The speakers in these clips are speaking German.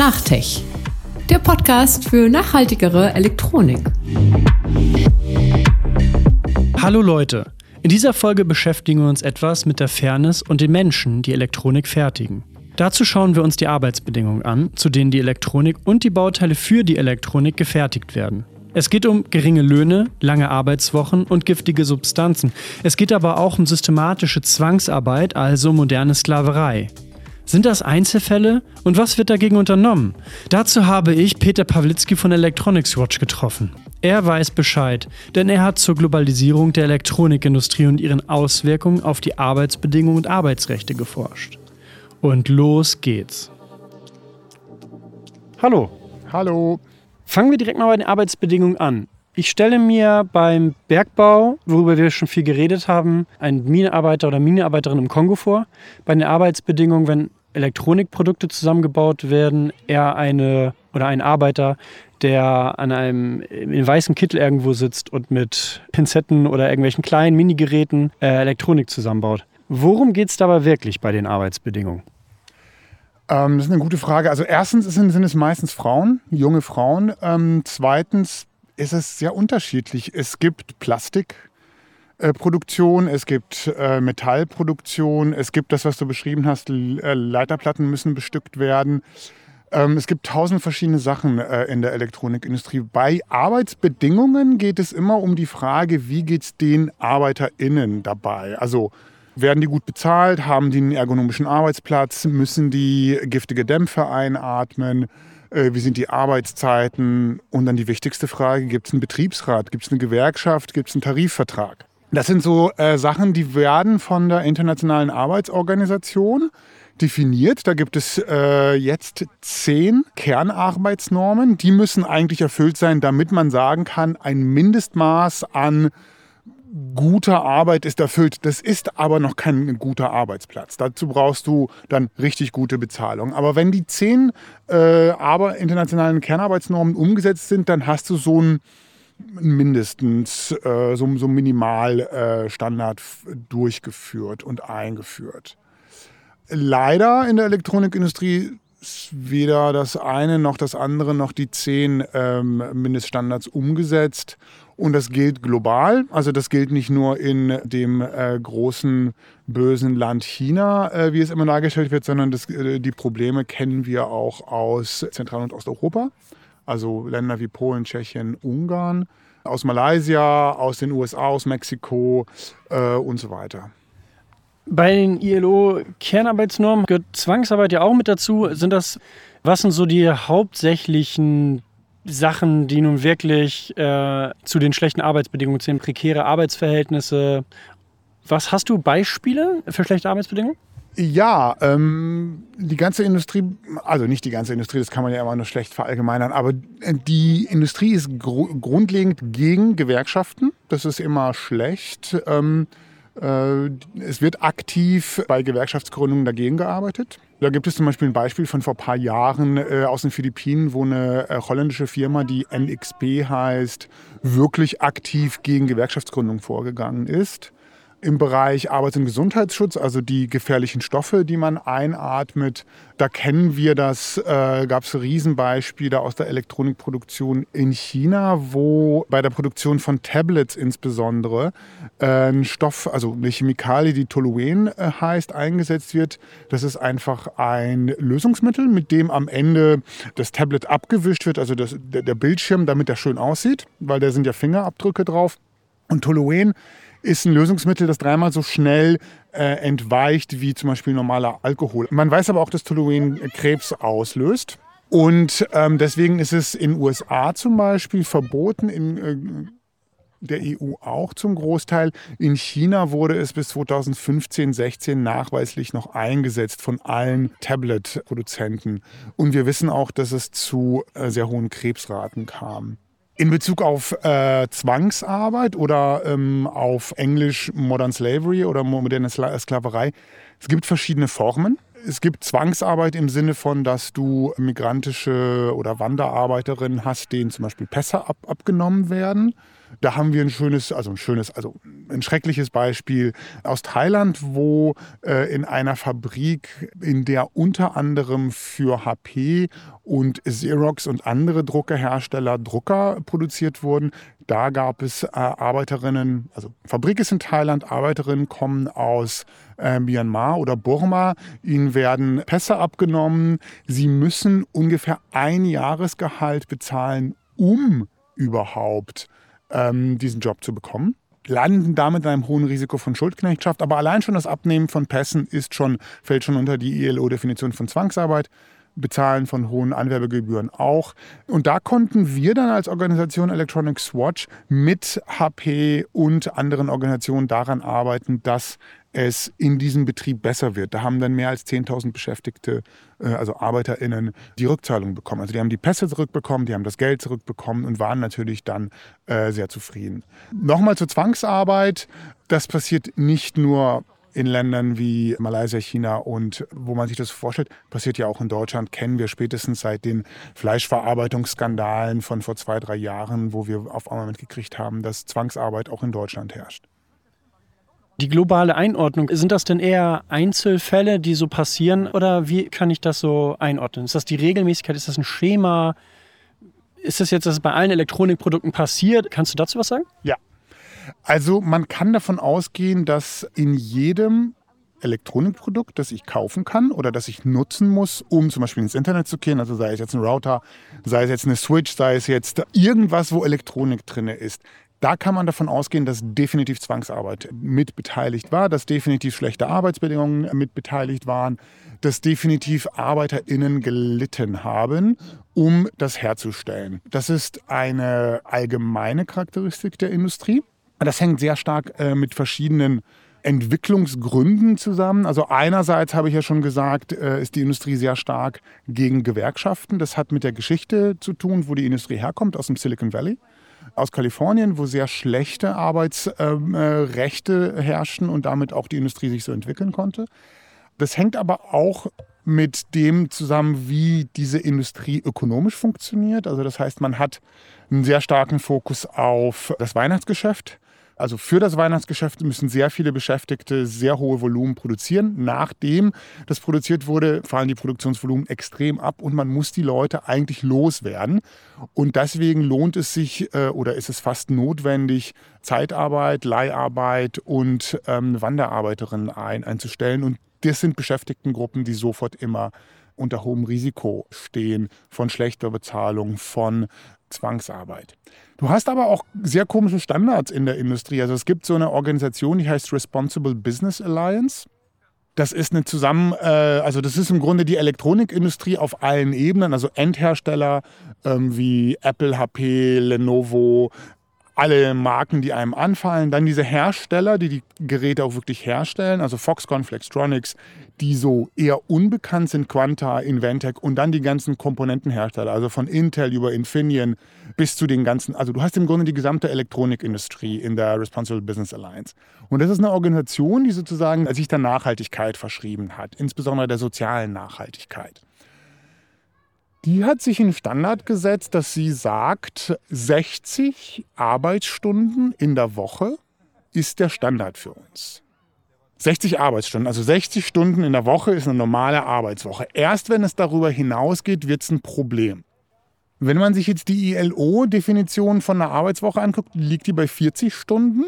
Nachtech, der Podcast für nachhaltigere Elektronik. Hallo Leute, in dieser Folge beschäftigen wir uns etwas mit der Fairness und den Menschen, die Elektronik fertigen. Dazu schauen wir uns die Arbeitsbedingungen an, zu denen die Elektronik und die Bauteile für die Elektronik gefertigt werden. Es geht um geringe Löhne, lange Arbeitswochen und giftige Substanzen. Es geht aber auch um systematische Zwangsarbeit, also moderne Sklaverei. Sind das Einzelfälle und was wird dagegen unternommen? Dazu habe ich Peter Pawlitzki von Electronics Watch getroffen. Er weiß Bescheid, denn er hat zur Globalisierung der Elektronikindustrie und ihren Auswirkungen auf die Arbeitsbedingungen und Arbeitsrechte geforscht. Und los geht's. Hallo. Hallo. Fangen wir direkt mal bei den Arbeitsbedingungen an. Ich stelle mir beim Bergbau, worüber wir schon viel geredet haben, einen Minenarbeiter oder Minenarbeiterin im Kongo vor. Bei den Arbeitsbedingungen, wenn Elektronikprodukte zusammengebaut werden, eher eine oder ein Arbeiter, der an einem in weißen Kittel irgendwo sitzt und mit Pinzetten oder irgendwelchen kleinen Minigeräten äh, Elektronik zusammenbaut. Worum geht es dabei wirklich bei den Arbeitsbedingungen? Ähm, das ist eine gute Frage. Also erstens sind, sind es meistens Frauen, junge Frauen. Ähm, zweitens ist es sehr unterschiedlich. Es gibt Plastikproduktion, äh, es gibt äh, Metallproduktion, es gibt das, was du beschrieben hast, äh, Leiterplatten müssen bestückt werden. Ähm, es gibt tausend verschiedene Sachen äh, in der Elektronikindustrie. Bei Arbeitsbedingungen geht es immer um die Frage, wie geht es den ArbeiterInnen dabei? Also werden die gut bezahlt? Haben die einen ergonomischen Arbeitsplatz? Müssen die giftige Dämpfe einatmen? Äh, wie sind die Arbeitszeiten? Und dann die wichtigste Frage, gibt es einen Betriebsrat? Gibt es eine Gewerkschaft? Gibt es einen Tarifvertrag? Das sind so äh, Sachen, die werden von der Internationalen Arbeitsorganisation definiert. Da gibt es äh, jetzt zehn Kernarbeitsnormen. Die müssen eigentlich erfüllt sein, damit man sagen kann, ein Mindestmaß an guter Arbeit ist erfüllt. Das ist aber noch kein guter Arbeitsplatz. Dazu brauchst du dann richtig gute Bezahlung. Aber wenn die zehn äh, internationalen Kernarbeitsnormen umgesetzt sind, dann hast du so ein mindestens äh, so, so Minimalstandard äh, durchgeführt und eingeführt. Leider in der Elektronikindustrie ist weder das eine noch das andere noch die zehn ähm, Mindeststandards umgesetzt. Und das gilt global. Also das gilt nicht nur in dem äh, großen bösen Land China, äh, wie es immer dargestellt wird, sondern das, äh, die Probleme kennen wir auch aus Zentral- und Osteuropa. Also Länder wie Polen, Tschechien, Ungarn, aus Malaysia, aus den USA, aus Mexiko äh, und so weiter. Bei den ILO-Kernarbeitsnormen gehört Zwangsarbeit ja auch mit dazu. Sind das, was sind so die hauptsächlichen Sachen, die nun wirklich äh, zu den schlechten Arbeitsbedingungen zählen, prekäre Arbeitsverhältnisse. Was hast du Beispiele für schlechte Arbeitsbedingungen? Ja, ähm, die ganze Industrie, also nicht die ganze Industrie, das kann man ja immer nur schlecht verallgemeinern, aber die Industrie ist gr grundlegend gegen Gewerkschaften. Das ist immer schlecht. Ähm, äh, es wird aktiv bei Gewerkschaftsgründungen dagegen gearbeitet. Da gibt es zum Beispiel ein Beispiel von vor ein paar Jahren äh, aus den Philippinen, wo eine äh, holländische Firma, die NXP heißt, wirklich aktiv gegen Gewerkschaftsgründung vorgegangen ist im Bereich Arbeits- und Gesundheitsschutz, also die gefährlichen Stoffe, die man einatmet. Da kennen wir das, äh, gab es Riesenbeispiele aus der Elektronikproduktion in China, wo bei der Produktion von Tablets insbesondere äh, ein Stoff, also eine Chemikalie, die Toluen äh, heißt, eingesetzt wird. Das ist einfach ein Lösungsmittel, mit dem am Ende das Tablet abgewischt wird, also das, der, der Bildschirm, damit er schön aussieht, weil da sind ja Fingerabdrücke drauf. Und Toluen ist ein Lösungsmittel, das dreimal so schnell äh, entweicht wie zum Beispiel normaler Alkohol. Man weiß aber auch, dass Toluen Krebs auslöst. Und ähm, deswegen ist es in USA zum Beispiel verboten, in äh, der EU auch zum Großteil. In China wurde es bis 2015, 16 nachweislich noch eingesetzt von allen Tablet-Produzenten. Und wir wissen auch, dass es zu äh, sehr hohen Krebsraten kam. In Bezug auf äh, Zwangsarbeit oder ähm, auf Englisch Modern Slavery oder moderne Sklaverei, es gibt verschiedene Formen. Es gibt Zwangsarbeit im Sinne von, dass du migrantische oder Wanderarbeiterinnen hast, denen zum Beispiel Pässe ab, abgenommen werden. Da haben wir ein schönes, also ein schönes, also ein schreckliches Beispiel aus Thailand, wo äh, in einer Fabrik, in der unter anderem für HP und Xerox und andere Druckerhersteller Drucker produziert wurden, da gab es äh, Arbeiterinnen, also Fabrik ist in Thailand, Arbeiterinnen kommen aus äh, Myanmar oder Burma, ihnen werden Pässe abgenommen, sie müssen ungefähr ein Jahresgehalt bezahlen, um überhaupt ähm, diesen Job zu bekommen landen damit in einem hohen Risiko von Schuldknechtschaft. Aber allein schon das Abnehmen von Pässen ist schon, fällt schon unter die ILO-Definition von Zwangsarbeit. Bezahlen von hohen Anwerbegebühren auch. Und da konnten wir dann als Organisation Electronics Watch mit HP und anderen Organisationen daran arbeiten, dass es in diesem Betrieb besser wird. Da haben dann mehr als 10.000 Beschäftigte, äh, also ArbeiterInnen, die Rückzahlung bekommen. Also die haben die Pässe zurückbekommen, die haben das Geld zurückbekommen und waren natürlich dann äh, sehr zufrieden. Nochmal zur Zwangsarbeit. Das passiert nicht nur in Ländern wie Malaysia, China und wo man sich das vorstellt, passiert ja auch in Deutschland, kennen wir spätestens seit den Fleischverarbeitungsskandalen von vor zwei, drei Jahren, wo wir auf einmal mitgekriegt haben, dass Zwangsarbeit auch in Deutschland herrscht. Die globale Einordnung, sind das denn eher Einzelfälle, die so passieren oder wie kann ich das so einordnen? Ist das die Regelmäßigkeit? Ist das ein Schema? Ist das jetzt, dass es bei allen Elektronikprodukten passiert? Kannst du dazu was sagen? Ja. Also man kann davon ausgehen, dass in jedem Elektronikprodukt, das ich kaufen kann oder das ich nutzen muss, um zum Beispiel ins Internet zu gehen, also sei es jetzt ein Router, sei es jetzt eine Switch, sei es jetzt irgendwas, wo Elektronik drin ist, da kann man davon ausgehen, dass definitiv Zwangsarbeit mit beteiligt war, dass definitiv schlechte Arbeitsbedingungen mit beteiligt waren, dass definitiv ArbeiterInnen gelitten haben, um das herzustellen. Das ist eine allgemeine Charakteristik der Industrie. Das hängt sehr stark äh, mit verschiedenen Entwicklungsgründen zusammen. Also einerseits habe ich ja schon gesagt, äh, ist die Industrie sehr stark gegen Gewerkschaften. Das hat mit der Geschichte zu tun, wo die Industrie herkommt, aus dem Silicon Valley aus Kalifornien, wo sehr schlechte Arbeitsrechte äh, herrschten und damit auch die Industrie sich so entwickeln konnte. Das hängt aber auch mit dem zusammen, wie diese Industrie ökonomisch funktioniert. Also das heißt, man hat einen sehr starken Fokus auf das Weihnachtsgeschäft. Also für das Weihnachtsgeschäft müssen sehr viele Beschäftigte sehr hohe Volumen produzieren. Nachdem das produziert wurde, fallen die Produktionsvolumen extrem ab und man muss die Leute eigentlich loswerden. Und deswegen lohnt es sich äh, oder ist es fast notwendig, Zeitarbeit, Leiharbeit und ähm, Wanderarbeiterinnen ein, einzustellen. Und das sind Beschäftigtengruppen, die sofort immer unter hohem Risiko stehen von schlechter Bezahlung, von Zwangsarbeit. Du hast aber auch sehr komische Standards in der Industrie. Also es gibt so eine Organisation, die heißt Responsible Business Alliance. Das ist eine zusammen, äh, also das ist im Grunde die Elektronikindustrie auf allen Ebenen, also Endhersteller ähm, wie Apple, HP, Lenovo, alle Marken, die einem anfallen. Dann diese Hersteller, die die Geräte auch wirklich herstellen, also Foxconn, Flextronics, die so eher unbekannt sind, Quanta, Inventec und dann die ganzen Komponentenhersteller, also von Intel über Infineon bis zu den ganzen, also du hast im Grunde die gesamte Elektronikindustrie in der Responsible Business Alliance. Und das ist eine Organisation, die sozusagen sich der Nachhaltigkeit verschrieben hat, insbesondere der sozialen Nachhaltigkeit. Die hat sich einen Standard gesetzt, dass sie sagt, 60 Arbeitsstunden in der Woche ist der Standard für uns. 60 Arbeitsstunden, also 60 Stunden in der Woche ist eine normale Arbeitswoche. Erst wenn es darüber hinausgeht, wird es ein Problem. Wenn man sich jetzt die ILO-Definition von einer Arbeitswoche anguckt, liegt die bei 40 Stunden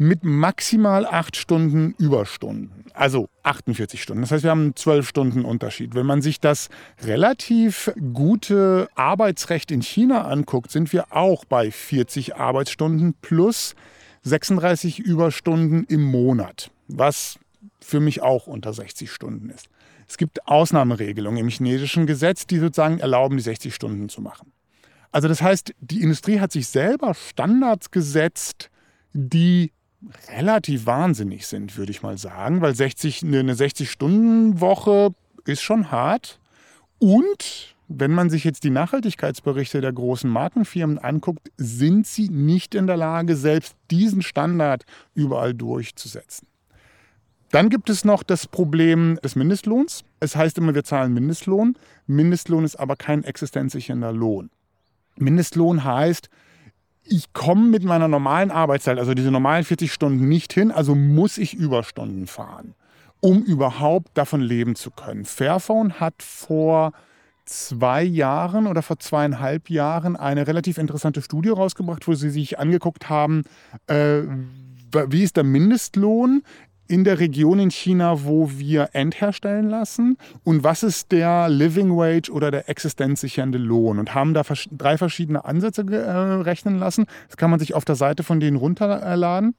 mit maximal 8 Stunden Überstunden. Also 48 Stunden. Das heißt, wir haben einen 12 Stunden Unterschied. Wenn man sich das relativ gute Arbeitsrecht in China anguckt, sind wir auch bei 40 Arbeitsstunden plus 36 Überstunden im Monat, was für mich auch unter 60 Stunden ist. Es gibt Ausnahmeregelungen im chinesischen Gesetz, die sozusagen erlauben, die 60 Stunden zu machen. Also das heißt, die Industrie hat sich selber Standards gesetzt, die relativ wahnsinnig sind, würde ich mal sagen, weil 60, eine 60-Stunden-Woche ist schon hart. Und wenn man sich jetzt die Nachhaltigkeitsberichte der großen Markenfirmen anguckt, sind sie nicht in der Lage, selbst diesen Standard überall durchzusetzen. Dann gibt es noch das Problem des Mindestlohns. Es heißt immer, wir zahlen ich komme mit meiner normalen Arbeitszeit, also diese normalen 40 Stunden nicht hin, also muss ich Überstunden fahren, um überhaupt davon leben zu können. Fairphone hat vor zwei Jahren oder vor zweieinhalb Jahren eine relativ interessante Studie rausgebracht, wo sie sich angeguckt haben, äh, wie ist der Mindestlohn in der Region in China, wo wir Endherstellen lassen und was ist der Living Wage oder der existenzsichernde Lohn und haben da drei verschiedene Ansätze äh, rechnen lassen. Das kann man sich auf der Seite von denen runterladen.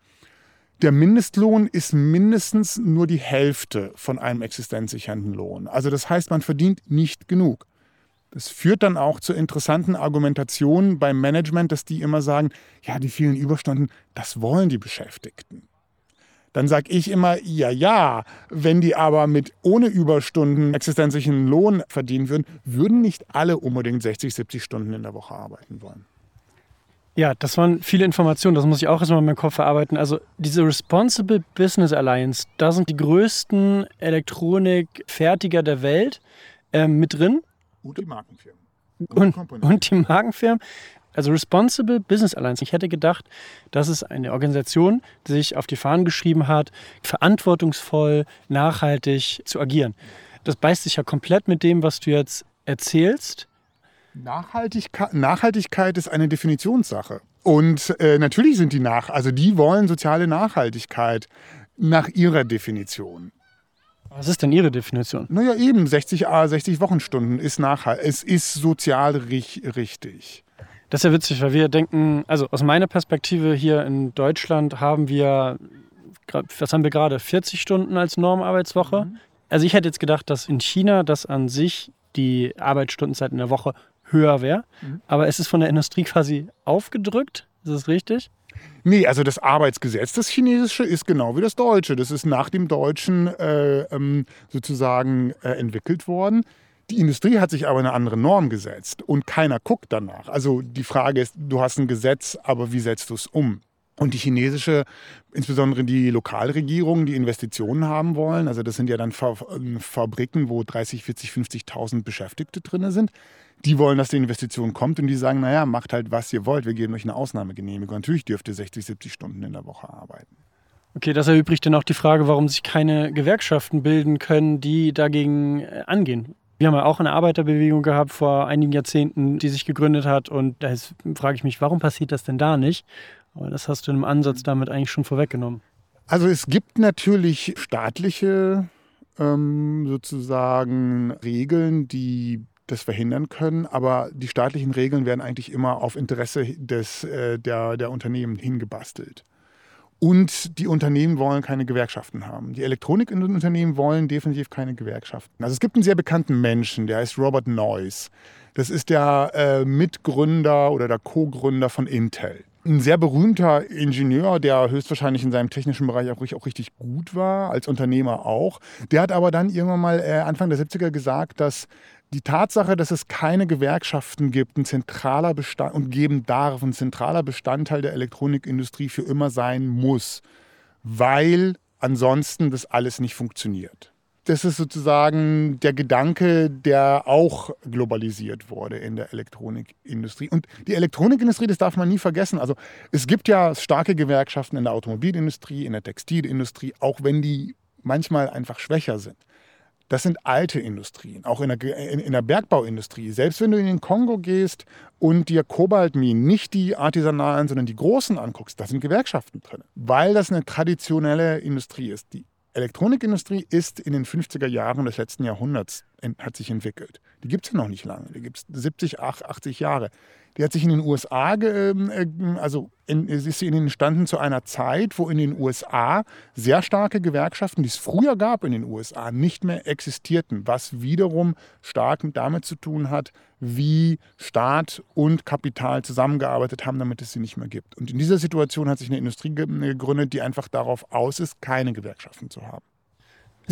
Der Mindestlohn ist mindestens nur die Hälfte von einem existenzsichernden Lohn. Also das heißt, man verdient nicht genug. Das führt dann auch zu interessanten Argumentationen beim Management, dass die immer sagen, ja, die vielen Überstunden, das wollen die Beschäftigten. Dann sage ich immer, ja, ja, wenn die aber mit ohne Überstunden existenzlichen Lohn verdienen würden, würden nicht alle unbedingt 60, 70 Stunden in der Woche arbeiten wollen. Ja, das waren viele Informationen, das muss ich auch erstmal in meinem Kopf verarbeiten. Also diese Responsible Business Alliance, da sind die größten Elektronikfertiger der Welt äh, mit drin. Und die Markenfirmen. Und, und, und die Markenfirmen. Also Responsible Business Alliance. Ich hätte gedacht, das ist eine Organisation, die sich auf die Fahnen geschrieben hat, verantwortungsvoll, nachhaltig zu agieren. Das beißt sich ja komplett mit dem, was du jetzt erzählst. Nachhaltigkeit, Nachhaltigkeit ist eine Definitionssache. Und äh, natürlich sind die nach, also die wollen soziale Nachhaltigkeit nach ihrer Definition. Was ist denn Ihre Definition? Naja, eben 60, 60 Wochenstunden ist nachhaltig. Es ist sozial richtig. Das ist ja witzig, weil wir denken, also aus meiner Perspektive hier in Deutschland haben wir, was haben wir gerade, 40 Stunden als Normarbeitswoche. Mhm. Also ich hätte jetzt gedacht, dass in China das an sich die Arbeitsstundenzeit in der Woche höher wäre. Mhm. Aber es ist von der Industrie quasi aufgedrückt. Ist das richtig? Nee, also das Arbeitsgesetz, das chinesische, ist genau wie das deutsche. Das ist nach dem deutschen äh, ähm, sozusagen äh, entwickelt worden. Die Industrie hat sich aber eine andere Norm gesetzt und keiner guckt danach. Also die Frage ist, du hast ein Gesetz, aber wie setzt du es um? Und die chinesische, insbesondere die Lokalregierungen, die Investitionen haben wollen, also das sind ja dann Fabriken, wo 30, 40, 50.000 Beschäftigte drin sind, die wollen, dass die Investition kommt und die sagen, naja, macht halt, was ihr wollt, wir geben euch eine Ausnahmegenehmigung. Natürlich dürft ihr 60, 70 Stunden in der Woche arbeiten. Okay, das erübrigt dann auch die Frage, warum sich keine Gewerkschaften bilden können, die dagegen äh, angehen. Wir haben ja auch eine Arbeiterbewegung gehabt vor einigen Jahrzehnten, die sich gegründet hat. Und da frage ich mich, warum passiert das denn da nicht? Aber das hast du im Ansatz damit eigentlich schon vorweggenommen. Also es gibt natürlich staatliche ähm, sozusagen Regeln, die das verhindern können, aber die staatlichen Regeln werden eigentlich immer auf Interesse des, äh, der, der Unternehmen hingebastelt. Und die Unternehmen wollen keine Gewerkschaften haben. Die Elektronikunternehmen wollen definitiv keine Gewerkschaften. Also es gibt einen sehr bekannten Menschen, der heißt Robert Noyce. Das ist der äh, Mitgründer oder der Co-Gründer von Intel. Ein sehr berühmter Ingenieur, der höchstwahrscheinlich in seinem technischen Bereich auch, auch richtig gut war, als Unternehmer auch. Der hat aber dann irgendwann mal äh, Anfang der 70er gesagt, dass die Tatsache, dass es keine Gewerkschaften gibt, ein zentraler Bestand und geben darf, ein zentraler Bestandteil der Elektronikindustrie für immer sein muss, weil ansonsten das alles nicht funktioniert. Das ist sozusagen der Gedanke, der auch globalisiert wurde in der Elektronikindustrie. Und die Elektronikindustrie, das darf man nie vergessen. Also es gibt ja starke Gewerkschaften in der Automobilindustrie, in der Textilindustrie, auch wenn die manchmal einfach schwächer sind. Das sind alte Industrien, auch in der, in der Bergbauindustrie. Selbst wenn du in den Kongo gehst und dir Kobaltminen, nicht die artisanalen, sondern die großen anguckst, da sind Gewerkschaften drin, weil das eine traditionelle Industrie ist. Die Elektronikindustrie ist in den 50er Jahren des letzten Jahrhunderts hat sich entwickelt. Die gibt es ja noch nicht lange. Die gibt es 70, 80 Jahre. Die hat sich in den USA, ähm, äh, also in, ist sie entstanden zu einer Zeit, wo in den USA sehr starke Gewerkschaften, die es früher gab in den USA, nicht mehr existierten, was wiederum stark damit zu tun hat, wie Staat und Kapital zusammengearbeitet haben, damit es sie nicht mehr gibt. Und in dieser Situation hat sich eine Industrie gegründet, die einfach darauf aus ist, keine Gewerkschaften zu haben.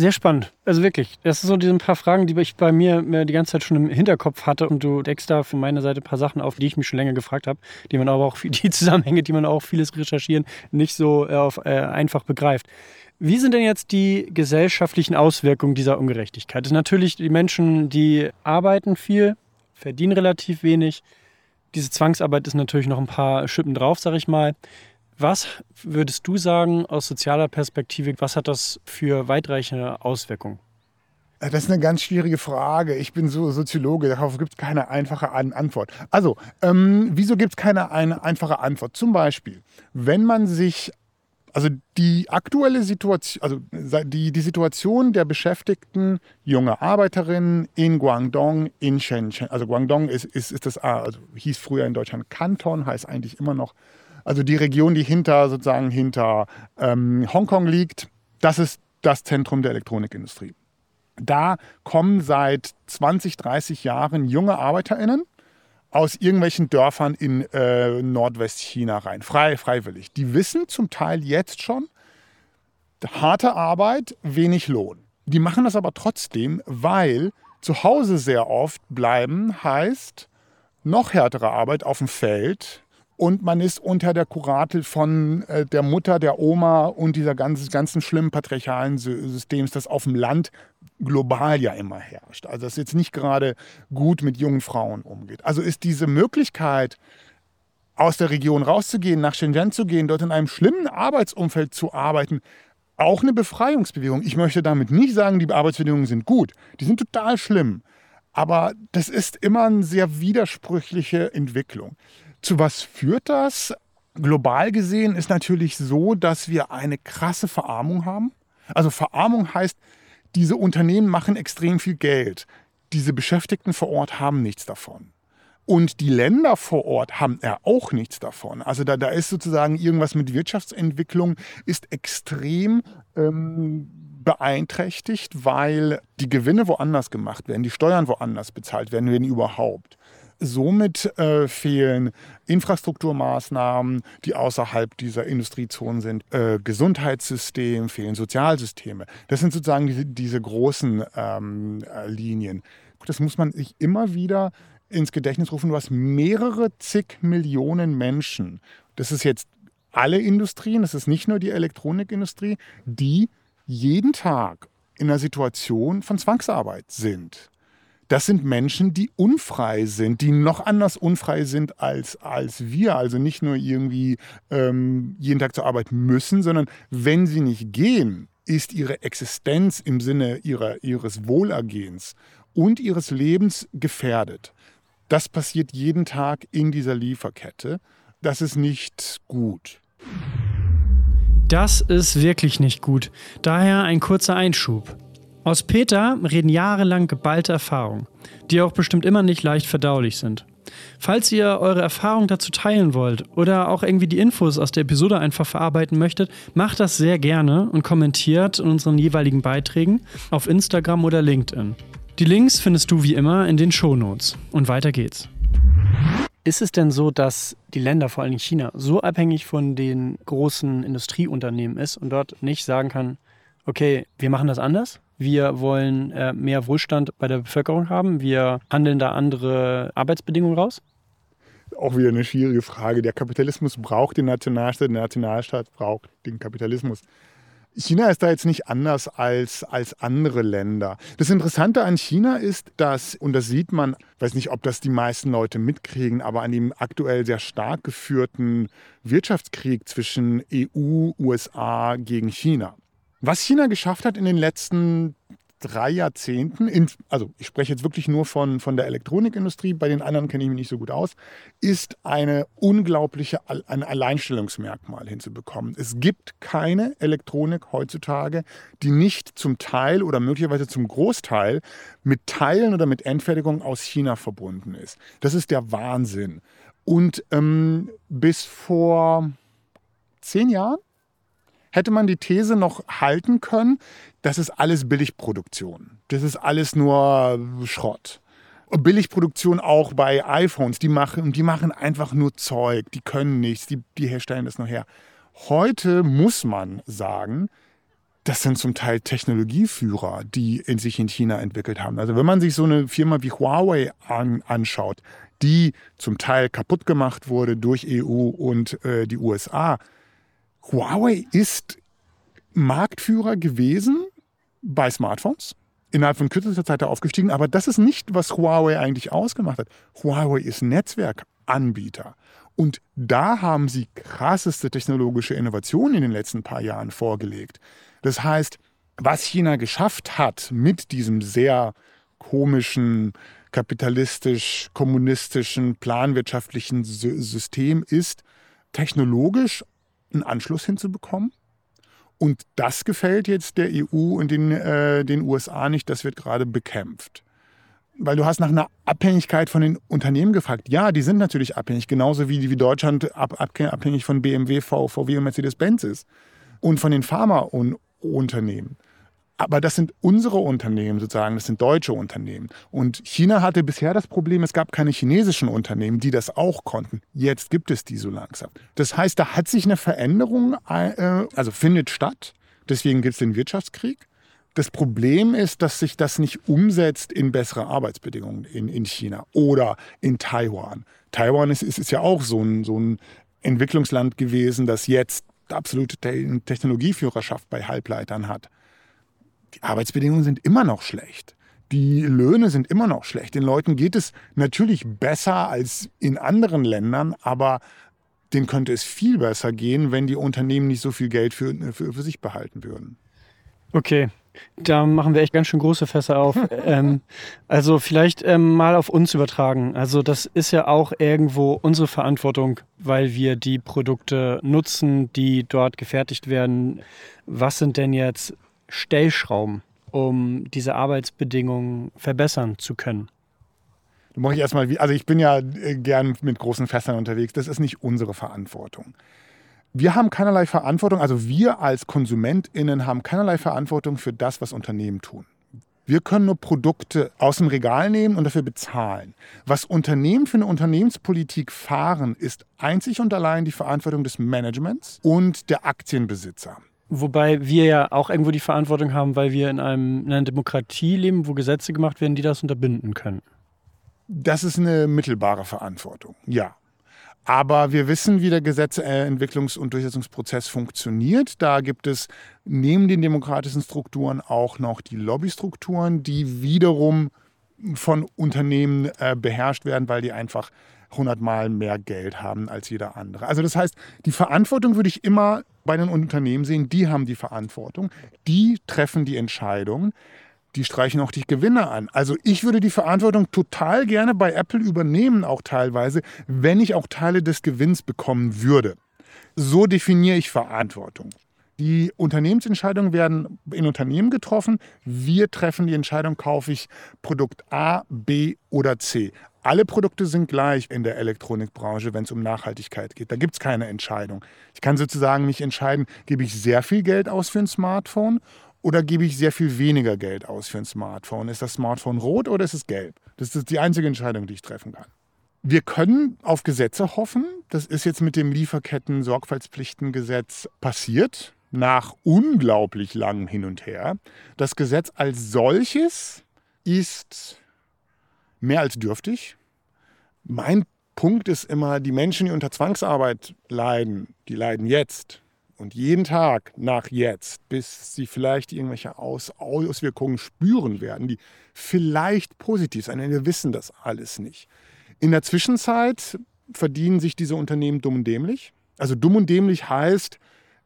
Sehr spannend. Also wirklich. Das sind so diese paar Fragen, die ich bei mir die ganze Zeit schon im Hinterkopf hatte. Und du deckst da von meiner Seite ein paar Sachen auf, die ich mich schon länger gefragt habe, die man aber auch, die Zusammenhänge, die man auch vieles recherchieren, nicht so äh, auf, äh, einfach begreift. Wie sind denn jetzt die gesellschaftlichen Auswirkungen dieser Ungerechtigkeit? Das natürlich die Menschen, die arbeiten viel, verdienen relativ wenig, Diese Zwangsarbeit ist natürlich noch ein paar Schippen drauf, sag ich mal. Was würdest du sagen aus sozialer Perspektive, was hat das für weitreichende Auswirkungen? Äh, das ist eine ganz schwierige Frage. Ich bin so Soziologe, darauf gibt es keine einfache Antwort. Also, ähm, wieso gibt es keine eine einfache Antwort? Zum Beispiel, wenn man sich, also die aktuelle Situation, also die, die Situation der Beschäftigten, junge Arbeiterinnen in Guangdong, in Shenzhen, also Guangdong ist, ist, ist das, also hieß früher in Deutschland Kanton, heißt eigentlich immer noch, also die Region, die hinter, sozusagen hinter ähm, Hongkong liegt, das ist das Zentrum der Elektronikindustrie. Da kommen seit 20, 30 Jahren junge ArbeiterInnen aus irgendwelchen Dörfern in äh, Nordwestchina rein, frei, freiwillig. Die wissen zum Teil jetzt schon, harte Arbeit, wenig Lohn. Die machen das aber trotzdem, weil zu Hause sehr oft bleiben heißt noch härtere Arbeit auf dem Feld, und man ist unter der Kuratel von äh, der Mutter, der Oma und dieser ganzen, ganzen schlimmen patriarchalen Systems, das auf dem Land global ja immer herrscht. Also das jetzt nicht gerade gut mit jungen Frauen umgeht. Also ist diese Möglichkeit, aus der Region rauszugehen, nach Shenzhen zu gehen, dort in einem schlimmen Arbeitsumfeld zu arbeiten, auch eine Befreiungsbewegung. Ich möchte damit nicht sagen, die Arbeitsbedingungen sind gut. Die sind total schlimm. Aber das ist immer eine sehr widersprüchliche Entwicklung. Zu was führt das? Global gesehen ist natürlich so, dass wir eine krasse Verarmung haben. Also Verarmung heißt, diese Unternehmen machen extrem viel Geld. Diese Beschäftigten vor Ort haben nichts davon. Und die Länder vor Ort haben ja auch nichts davon. Also da, da ist sozusagen irgendwas mit Wirtschaftsentwicklung, ist extrem ähm, beeinträchtigt, weil die Gewinne woanders gemacht werden, die Steuern woanders bezahlt werden, wenn überhaupt. Somit äh, fehlen Infrastrukturmaßnahmen, die außerhalb dieser Industriezonen sind, äh, Gesundheitssystem, fehlen Sozialsysteme. Das sind sozusagen diese, diese großen ähm, äh, Linien. Das muss man sich immer wieder ins Gedächtnis rufen. Du hast mehrere zig Millionen Menschen. Das ist jetzt alle Industrien, das ist nicht nur die Elektronikindustrie, die jeden Tag in einer Situation von Zwangsarbeit sind das sind Menschen, die unfrei sind, die noch anders unfrei sind als, als wir. Also nicht nur irgendwie ähm, jeden Tag zur Arbeit müssen, sondern wenn sie nicht gehen, ist ihre Existenz im Sinne ihrer, ihres Wohlergehens und ihres Lebens gefährdet. Das passiert jeden Tag in dieser Lieferkette. Das ist nicht gut. Das ist wirklich nicht gut. Daher ein kurzer Einschub. Aus Peter reden jahrelang geballte Erfahrungen, die auch bestimmt immer nicht leicht verdaulich sind. Falls ihr eure Erfahrungen dazu teilen wollt oder auch irgendwie die Infos aus der Episode einfach verarbeiten möchtet, macht das sehr gerne und kommentiert in unseren jeweiligen Beiträgen auf Instagram oder LinkedIn. Die Links findest du wie immer in den Shownotes. Und weiter geht's. Ist es denn so, dass die Länder, vor allem China, so abhängig von den großen Industrieunternehmen ist und dort nicht sagen kann, okay, wir machen das anders? Wir wollen äh, mehr Wohlstand bei der Bevölkerung haben. Wir handeln da andere Arbeitsbedingungen raus. Auch wieder eine schwierige Frage. Der Kapitalismus braucht den Nationalstaat, der Nationalstaat braucht den Kapitalismus. China ist da jetzt nicht anders als, als andere Länder. Das Interessante an China ist, dass, und das sieht man, weiß nicht, ob das die meisten Leute mitkriegen, aber an dem aktuell sehr stark geführten Wirtschaftskrieg zwischen EU, USA gegen China. Was China geschafft hat in den letzten drei Jahrzehnten, in, also ich spreche jetzt wirklich nur von, von der Elektronikindustrie, bei den anderen kenne ich mich nicht so gut aus, ist eine unglaubliche ein Alleinstellungsmerkmal hinzubekommen. Es gibt keine Elektronik heutzutage, die nicht zum Teil oder möglicherweise zum Großteil mit Teilen oder mit Endfertigung aus China verbunden ist. Das ist der Wahnsinn. Und ähm, bis vor zehn Jahren hätte man die These noch halten können, das ist alles Billigproduktion. Das ist alles nur Schrott. Billigproduktion auch bei iPhones, die machen, die machen einfach nur Zeug, die können nichts, die, die herstellen das nur her. Heute muss man sagen, das sind zum Teil Technologieführer, die in sich in China entwickelt haben. Also wenn man sich so eine Firma wie Huawei an, anschaut, die zum Teil kaputt gemacht wurde durch EU und äh, die USA, Huawei ist Marktführer gewesen bei Smartphones. Innerhalb von kürzester Zeit aufgestiegen, aber das ist nicht, was Huawei eigentlich ausgemacht hat. Huawei ist Netzwerk Anbieter. Und da haben sie krasseste technologische Innovationen in den letzten paar Jahren vorgelegt. Das heißt, was China geschafft hat mit diesem sehr komischen, kapitalistisch-kommunistischen, planwirtschaftlichen System ist, technologisch einen Anschluss hinzubekommen. Und das gefällt jetzt der EU und den, äh, den USA nicht, das wird gerade bekämpft weil du hast nach einer Abhängigkeit von den Unternehmen gefragt. Ja, die sind natürlich abhängig, genauso wie, wie Deutschland ab, abhängig von BMW, VW und Mercedes-Benz ist und von den Pharmaunternehmen. Aber das sind unsere Unternehmen sozusagen, das sind deutsche Unternehmen. Und China hatte bisher das Problem, es gab keine chinesischen Unternehmen, die das auch konnten. Jetzt gibt es die so langsam. Das heißt, da hat sich eine Veränderung, äh, also findet statt. Deswegen gibt es den Wirtschaftskrieg. Das Problem ist, dass sich das nicht umsetzt in bessere Arbeitsbedingungen in, in China oder in Taiwan. Taiwan ist, ist, ist ja auch so ein, so ein Entwicklungsland gewesen, das jetzt absolute Technologieführerschaft bei Halbleitern hat. Die Arbeitsbedingungen sind immer noch schlecht. Die Löhne sind immer noch schlecht. Den Leuten geht es natürlich besser als in anderen Ländern, aber denen könnte es viel besser gehen, wenn die Unternehmen nicht so viel Geld für, für, für sich behalten würden. Okay, da machen wir echt ganz schön große Fässer auf. ähm, also vielleicht ähm, mal auf uns übertragen. Also das ist ja auch irgendwo unsere Verantwortung, weil wir die Produkte nutzen, die dort gefertigt werden. Was sind denn jetzt Stellschrauben, um diese Arbeitsbedingungen verbessern zu können? Da mache ich erstmal, also ich bin ja äh, gern mit großen Fässern unterwegs. Das ist nicht unsere Verantwortung. Wir haben keinerlei Verantwortung, also wir als KonsumentInnen haben keinerlei Verantwortung für das, was Unternehmen tun. Wir können nur Produkte aus dem Regal nehmen und dafür bezahlen. Was Unternehmen für eine Unternehmenspolitik fahren, ist einzig und allein die Verantwortung des Managements und der Aktienbesitzer. Wobei wir ja auch irgendwo die Verantwortung haben, weil wir in, einem, in einer Demokratie leben, wo Gesetze gemacht werden, die das unterbinden können. Das ist eine mittelbare Verantwortung, ja. Aber wir wissen, wie der Gesetzentwicklungs- und Durchsetzungsprozess funktioniert. Da gibt es neben den demokratischen Strukturen auch noch die Lobbystrukturen, die wiederum von Unternehmen äh, beherrscht werden, weil die einfach hundertmal mehr Geld haben als jeder andere. Also das heißt, die Verantwortung würde ich immer bei den Unternehmen sehen. Die haben die Verantwortung, die treffen die Entscheidungen die streichen auch die Gewinne an. Also ich würde die Verantwortung total gerne bei Apple übernehmen, auch teilweise, wenn ich auch Teile des Gewinns bekommen würde. So definiere ich Verantwortung. Die Unternehmensentscheidungen werden in Unternehmen getroffen. Wir treffen die Entscheidung, kaufe ich Produkt A, B oder C. Alle Produkte sind gleich in der Elektronikbranche, wenn es um Nachhaltigkeit geht. Da gibt es keine Entscheidung. Ich kann sozusagen nicht entscheiden, gebe ich sehr viel Geld aus für ein Smartphone oder gebe ich sehr viel weniger Geld aus für ein Smartphone? Ist das Smartphone rot oder ist es gelb? Das ist die einzige Entscheidung, die ich treffen kann. Wir können auf Gesetze hoffen. Das ist jetzt mit dem Lieferketten-Sorgfaltspflichtengesetz passiert, nach unglaublich langem Hin und Her. Das Gesetz als solches ist mehr als dürftig. Mein Punkt ist immer, die Menschen, die unter Zwangsarbeit leiden, die leiden jetzt und jeden Tag nach jetzt, bis sie vielleicht irgendwelche Aus Auswirkungen spüren werden, die vielleicht positiv sein, wir wissen das alles nicht. In der Zwischenzeit verdienen sich diese Unternehmen dumm und dämlich. Also dumm und dämlich heißt,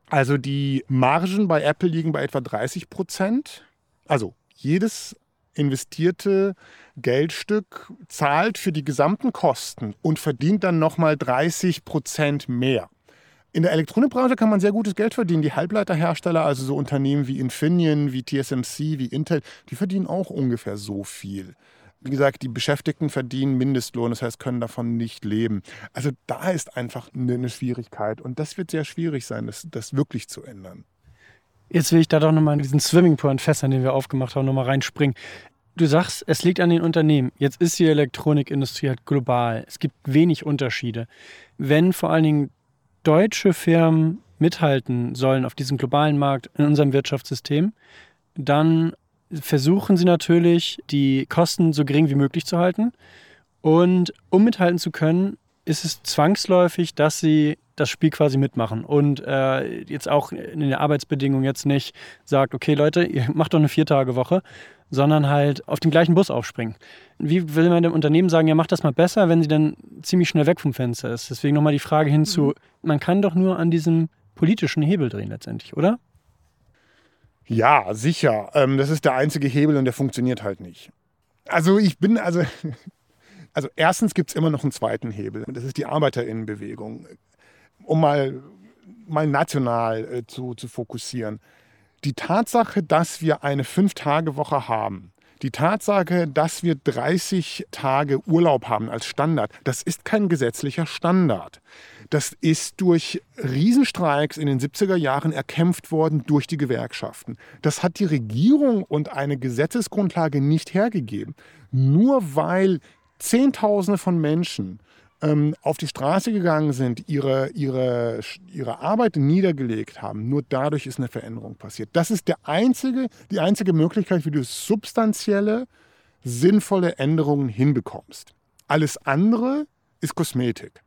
also die Margen bei Apple liegen bei etwa 30 Prozent. Also jedes investierte Geldstück zahlt für die gesamten Kosten und verdient dann nochmal 30 Prozent mehr. In der Elektronikbranche kann man sehr gutes Geld verdienen. Die Halbleiterhersteller, also so Unternehmen wie Infineon, wie TSMC, wie Intel, die verdienen auch ungefähr so viel. Wie gesagt, die Beschäftigten verdienen Mindestlohn, das heißt, können davon nicht leben. Also da ist einfach eine Schwierigkeit und das wird sehr schwierig sein, das, das wirklich zu ändern. Jetzt will ich da doch nochmal in diesen Swimmingpool fässern, den wir aufgemacht haben, nochmal reinspringen. Du sagst, es liegt an den Unternehmen. Jetzt ist die Elektronikindustrie halt global. Es gibt wenig Unterschiede. Wenn vor allen Dingen deutsche Firmen mithalten sollen auf diesem globalen Markt in unserem Wirtschaftssystem, dann versuchen sie natürlich, die Kosten so gering wie möglich zu halten. Und um mithalten zu können, ist es zwangsläufig, dass sie das Spiel quasi mitmachen und äh, jetzt auch in der Arbeitsbedingung jetzt nicht sagt, okay Leute, ihr macht doch eine Viertagewoche, sondern halt auf den gleichen Bus aufspringen. Wie will man dem Unternehmen sagen, ja, mach das mal besser, wenn sie dann ziemlich schnell weg vom Fenster ist? Deswegen nochmal die Frage hinzu, mhm. man kann doch nur an diesem politischen Hebel drehen letztendlich, oder? Ja, sicher. Ähm, das ist der einzige Hebel und der funktioniert halt nicht. Also ich bin, also, also erstens gibt es immer noch einen zweiten Hebel. Das ist die Arbeiterinnenbewegung. Um mal, mal national äh, zu, zu fokussieren. Die Tatsache, dass wir eine Fünf-Tage-Woche haben, die Tatsache, dass wir 30 Tage Urlaub haben als Standard, das ist kein gesetzlicher Standard. Das ist durch Riesenstreiks in den 70er Jahren erkämpft worden durch die Gewerkschaften. Das hat die Regierung und eine Gesetzesgrundlage nicht hergegeben. Nur weil Zehntausende von Menschen ähm, auf die Straße gegangen sind, ihre, ihre, ihre Arbeit niedergelegt haben, nur dadurch ist eine Veränderung passiert. Das ist der einzige, die einzige Möglichkeit, wie du substanzielle, sinnvolle Änderungen hinbekommst. Alles andere ist Kosmetik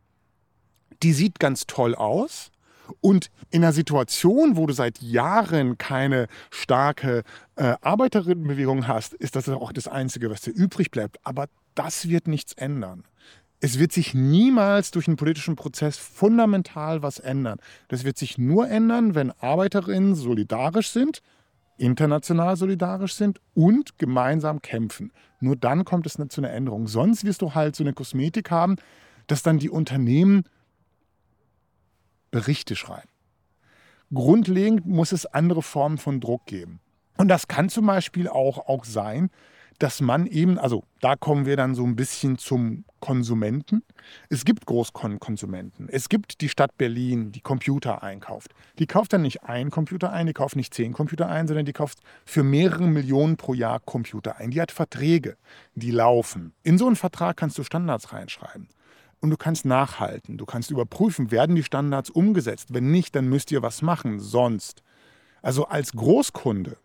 die sieht ganz toll aus. Und in einer Situation, wo du seit Jahren keine starke äh, Arbeiterinnenbewegung hast, ist das auch das Einzige, was dir übrig bleibt. Aber das wird nichts ändern. Es wird sich niemals durch einen politischen Prozess fundamental was ändern. Das wird sich nur ändern, wenn Arbeiterinnen solidarisch sind, international solidarisch sind und gemeinsam kämpfen. Nur dann kommt es zu einer Änderung. Sonst wirst du halt so eine Kosmetik haben, dass dann die Unternehmen Berichte schreiben. Grundlegend muss es andere Formen von Druck geben. Und das kann zum Beispiel auch, auch sein, dass man eben, also da kommen wir dann so ein bisschen zum Konsumenten. Es gibt Großkonsumenten. Es gibt die Stadt Berlin, die Computer einkauft. Die kauft dann nicht einen Computer ein, die kauft nicht zehn Computer ein, sondern die kauft für mehrere Millionen pro Jahr Computer ein. Die hat Verträge, die laufen. In so einen Vertrag kannst du Standards reinschreiben und du kannst nachhalten. Du kannst überprüfen, werden die Standards umgesetzt. Wenn nicht, dann müsst ihr was machen. Sonst. Also als Großkunde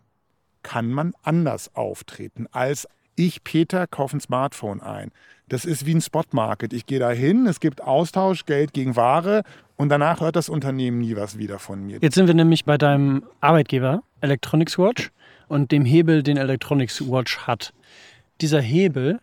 kann man anders auftreten als ich, Peter, kaufe ein Smartphone ein. Das ist wie ein Spotmarket. Ich gehe da hin, es gibt Austausch, Geld gegen Ware und danach hört das Unternehmen nie was wieder von mir. Jetzt sind wir nämlich bei deinem Arbeitgeber, Electronics Watch, und dem Hebel, den Electronics Watch hat. Dieser Hebel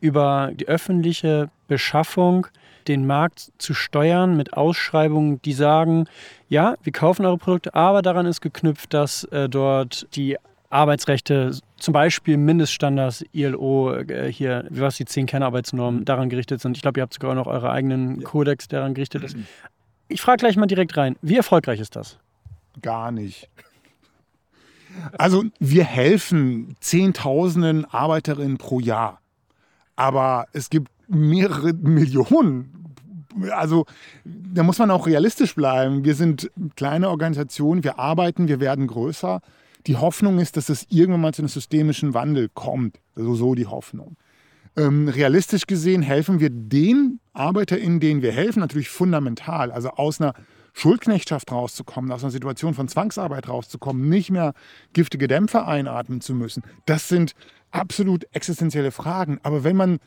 über die öffentliche Beschaffung den Markt zu steuern mit Ausschreibungen, die sagen, ja, wir kaufen eure Produkte, aber daran ist geknüpft, dass äh, dort die Arbeitsrechte, zum Beispiel Mindeststandards, ILO, äh, hier, was die zehn Kernarbeitsnormen daran gerichtet sind. Ich glaube, ihr habt sogar noch eure eigenen Kodex, der daran gerichtet ist. Ich frage gleich mal direkt rein, wie erfolgreich ist das? Gar nicht. Also wir helfen Zehntausenden Arbeiterinnen pro Jahr. Aber es gibt mehrere Millionen. Also da muss man auch realistisch bleiben. Wir sind eine kleine Organisation, wir arbeiten, wir werden größer. Die Hoffnung ist, dass es irgendwann mal zu einem systemischen Wandel kommt. Also so die Hoffnung. Ähm, realistisch gesehen helfen wir den ArbeiterInnen, denen wir helfen, natürlich fundamental. Also aus einer Schuldknechtschaft rauszukommen, aus einer Situation von Zwangsarbeit rauszukommen, nicht mehr giftige Dämpfer einatmen zu müssen. Das sind absolut existenzielle Fragen. Aber wenn man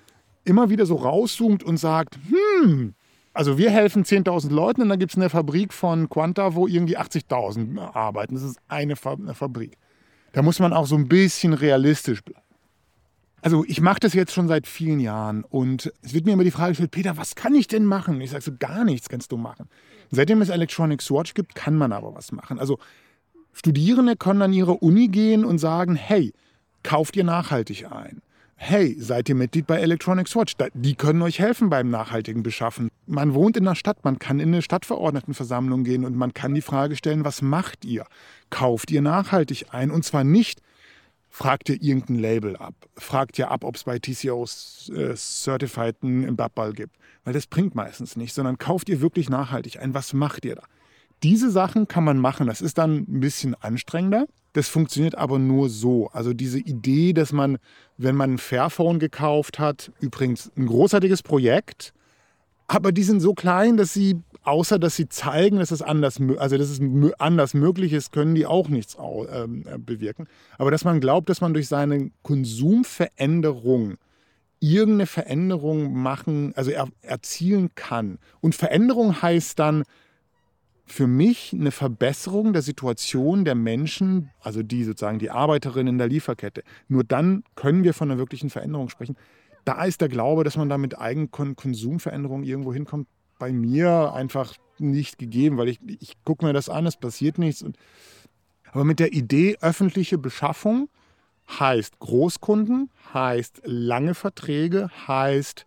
immer wieder so rauszoomt und sagt, hm, also wir helfen 10.000 Leuten und dann gibt es eine Fabrik von Quanta, wo irgendwie 80.000 arbeiten. Das ist eine, Fabrik. Da muss man auch so ein bisschen realistisch bleiben. Also ich mache das jetzt schon seit vielen Jahren und es wird mir immer die Frage gestellt, Peter, was kann ich denn machen? ich sage so, gar nichts kannst du machen. Seitdem es Electronic Swatch gibt, kann man aber was machen. Also Studierende können an ihre Uni gehen und sagen, hey, kauft ihr nachhaltig ein. Hey, seid ihr Mitglied bei Electronics Watch? Die können euch helfen beim nachhaltigen Beschaffen. Man wohnt in der Stadt, man kann in eine Stadtverordnetenversammlung gehen und man kann die Frage stellen, was macht ihr? Kauft ihr nachhaltig ein? Und zwar nicht, fragt ihr irgendein Label ab, fragt ihr ab, ob es bei TCOs äh, Certified einen Babball gibt. Weil das bringt meistens nicht, sondern kauft ihr wirklich nachhaltig ein. Was macht ihr da? Diese Sachen kann man machen. Das ist dann ein bisschen anstrengender. Das funktioniert aber nur so. Also diese Idee, dass man, wenn man ein Fairphone gekauft hat, übrigens ein großartiges Projekt, aber die sind so klein, dass sie, außer dass sie zeigen, dass es anders, also dass es anders möglich ist, können die auch nichts ähm, bewirken. Aber dass man glaubt, dass man durch seine Konsumveränderung irgendeine Veränderung machen, also er, erzielen kann. Und Veränderung heißt dann, für mich eine Verbesserung der Situation der Menschen, also die sozusagen die Arbeiterinnen in der Lieferkette. Nur dann können wir von einer wirklichen Veränderung sprechen. Da ist der Glaube, dass man da mit Eigenkonsumveränderungen irgendwo hinkommt, bei mir einfach nicht gegeben, weil ich, ich gucke mir das an, es passiert nichts. Und, aber mit der Idee öffentliche Beschaffung heißt Großkunden, heißt lange Verträge, heißt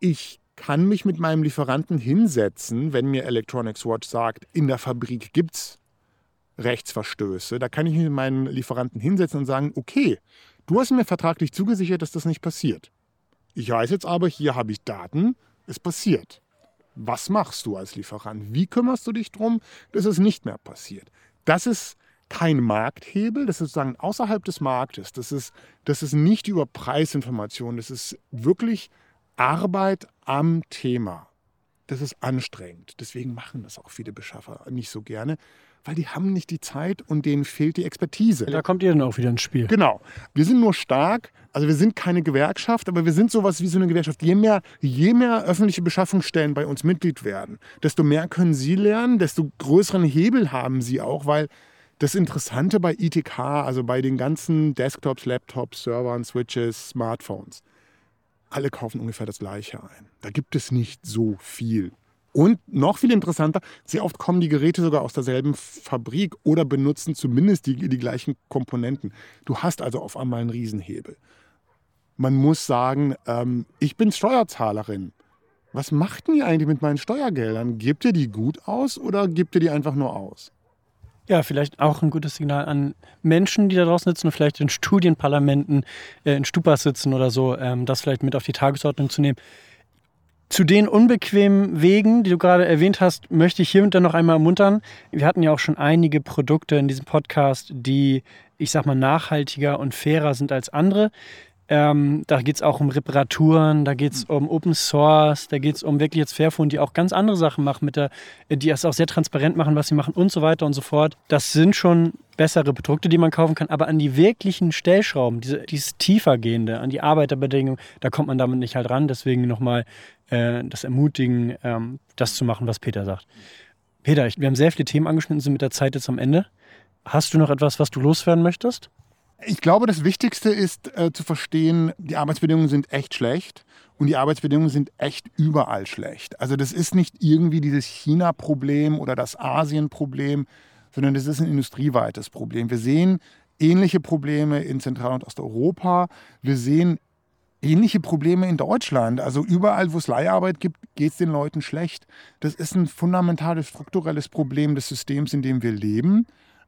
ich kann mich mit meinem Lieferanten hinsetzen, wenn mir Electronics Watch sagt, in der Fabrik gibt es Rechtsverstöße. Da kann ich mich mit meinem Lieferanten hinsetzen und sagen, okay, du hast mir vertraglich zugesichert, dass das nicht passiert. Ich weiß jetzt aber, hier habe ich Daten, es passiert. Was machst du als Lieferant? Wie kümmerst du dich darum, dass es nicht mehr passiert? Das ist kein Markthebel, das ist sozusagen außerhalb des Marktes. Das ist, das ist nicht über Preisinformation, das ist wirklich Arbeit am Thema. Das ist anstrengend. Deswegen machen das auch viele Beschaffer nicht so gerne, weil die haben nicht die Zeit und denen fehlt die Expertise. Da kommt ihr dann auch wieder ins Spiel. Genau. Wir sind nur stark, also wir sind keine Gewerkschaft, aber wir sind sowas wie so eine Gewerkschaft. Je mehr, je mehr öffentliche Beschaffungsstellen bei uns Mitglied werden, desto mehr können sie lernen, desto größeren Hebel haben sie auch, weil das Interessante bei ITK, also bei den ganzen Desktops, Laptops, Servern, Switches, Smartphones, alle kaufen ungefähr das Gleiche ein. Da gibt es nicht so viel. Und noch viel interessanter, sehr oft kommen die Geräte sogar aus derselben Fabrik oder benutzen zumindest die, die gleichen Komponenten. Du hast also auf einmal einen Riesenhebel. Man muss sagen, ähm, ich bin Steuerzahlerin. Was macht denn ihr eigentlich mit meinen Steuergeldern? Gebt ihr die gut aus oder gebt ihr die einfach nur aus? Ja, vielleicht auch ein gutes Signal an Menschen, die da draußen sitzen und vielleicht in Studienparlamenten, äh, in Stupas sitzen oder so, ähm, das vielleicht mit auf die Tagesordnung zu nehmen. Zu den unbequemen Wegen, die du gerade erwähnt hast, möchte ich hier und da noch einmal ermuntern. Wir hatten ja auch schon einige Produkte in diesem Podcast, die, ich sag mal, nachhaltiger und fairer sind als andere. Ähm, da geht es auch um Reparaturen, da geht es um Open Source, da geht es um wirklich jetzt Fairphone, die auch ganz andere Sachen machen, mit der, die es auch sehr transparent machen, was sie machen und so weiter und so fort. Das sind schon bessere Produkte, die man kaufen kann, aber an die wirklichen Stellschrauben, diese, dieses tiefergehende, an die Arbeiterbedingungen, da kommt man damit nicht halt ran. Deswegen nochmal äh, das Ermutigen, ähm, das zu machen, was Peter sagt. Peter, wir haben sehr viele Themen angeschnitten, sind mit der Zeit jetzt am Ende. Hast du noch etwas, was du loswerden möchtest? Ich glaube, das Wichtigste ist äh, zu verstehen, die Arbeitsbedingungen sind echt schlecht und die Arbeitsbedingungen sind echt überall schlecht. Also das ist nicht irgendwie dieses China-Problem oder das Asien-Problem, sondern das ist ein industrieweites Problem. Wir sehen ähnliche Probleme in Zentral- und Osteuropa. Wir sehen ähnliche Probleme in Deutschland. Also überall, wo es Leiharbeit gibt, geht es den Leuten schlecht. Das ist ein fundamentales strukturelles Problem des Systems, in dem wir leben.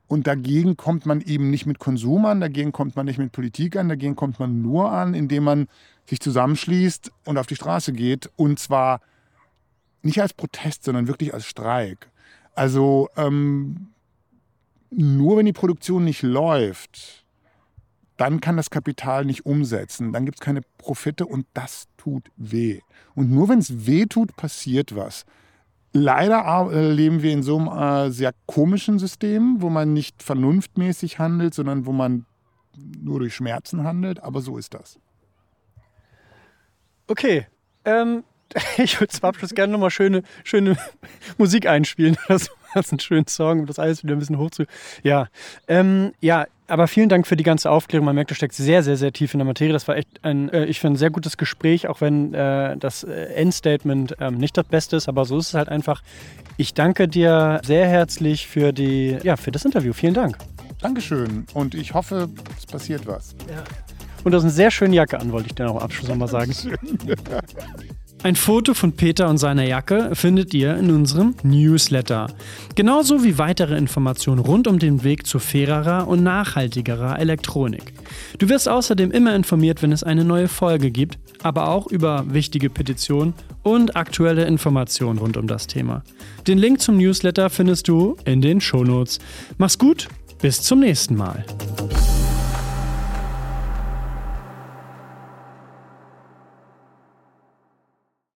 Und dagegen kommt man eben nicht mit Konsum an, dagegen kommt man nicht mit Politik an, dagegen kommt man nur an, indem man sich zusammenschließt und auf die Straße geht. Und zwar nicht als Protest, sondern wirklich als Streik. Also ähm, nur wenn die Produktion nicht läuft, dann kann das Kapital nicht umsetzen, dann gibt es keine Profite und das tut weh. Und nur wenn es weh tut, passiert was. Leider äh, leben wir in so einem äh, sehr komischen System, wo man nicht vernunftmäßig handelt, sondern wo man nur durch Schmerzen handelt. Aber so ist das. Okay. Ähm, ich würde zum Abschluss gerne nochmal schöne, schöne Musik einspielen. Das war einen schönen Song, um das alles wieder ein bisschen hoch zu. Ja. Ähm, ja, aber vielen Dank für die ganze Aufklärung. Man merkt, du steckst sehr, sehr, sehr tief in der Materie. Das war echt ein, äh, ich finde, ein sehr gutes Gespräch, auch wenn äh, das äh, Endstatement ähm, nicht das Beste ist, aber so ist es halt einfach. Ich danke dir sehr herzlich für die, ja, für das Interview. Vielen Dank. Dankeschön. Und ich hoffe, es passiert was. Ja. Und du hast eine sehr schöne Jacke an, wollte ich dir noch am Abschluss nochmal sagen. Ein Foto von Peter und seiner Jacke findet ihr in unserem Newsletter. Genauso wie weitere Informationen rund um den Weg zu fairerer und nachhaltigerer Elektronik. Du wirst außerdem immer informiert, wenn es eine neue Folge gibt, aber auch über wichtige Petitionen und aktuelle Informationen rund um das Thema. Den Link zum Newsletter findest du in den Shownotes. Mach's gut, bis zum nächsten Mal.